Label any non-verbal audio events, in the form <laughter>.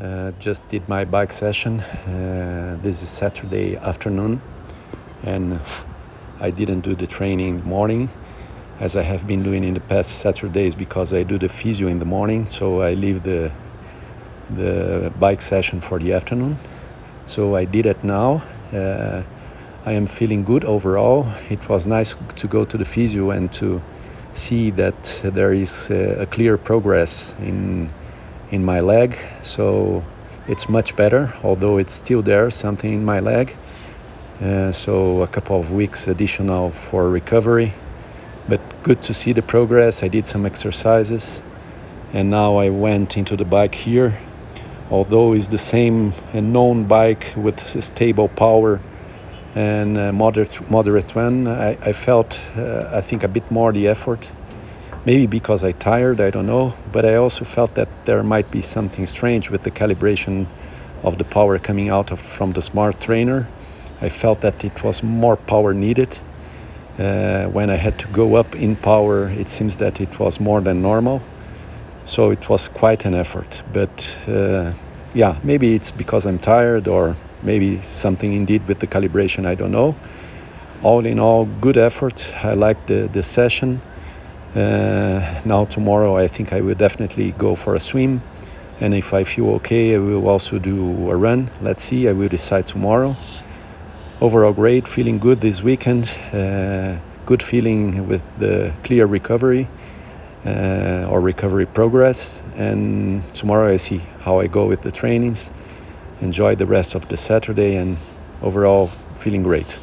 Uh, just did my bike session. Uh, this is Saturday afternoon, and <laughs> I didn't do the training morning as I have been doing in the past Saturdays because I do the physio in the morning. So I leave the the bike session for the afternoon. So I did it now. Uh, I am feeling good overall. It was nice to go to the physio and to see that there is a clear progress in in my leg. So it's much better, although it's still there, something in my leg. Uh, so a couple of weeks additional for recovery. But good to see the progress. I did some exercises and now I went into the bike here. Although it's the same known bike with stable power and moderate moderate one, I, I felt uh, I think a bit more the effort maybe because I tired, I don't know, but I also felt that there might be something strange with the calibration of the power coming out of, from the smart trainer. I felt that it was more power needed. Uh, when I had to go up in power, it seems that it was more than normal. So it was quite an effort. But uh, yeah, maybe it's because I'm tired or maybe something indeed with the calibration, I don't know. All in all, good effort. I liked the, the session. Uh, now tomorrow I think I will definitely go for a swim. And if I feel okay I will also do a run. Let's see I will decide tomorrow. Overall great feeling good this weekend. Uh, good feeling with the clear recovery uh, or recovery progress. And tomorrow I see how I go with the trainings. Enjoy the rest of the Saturday and overall feeling great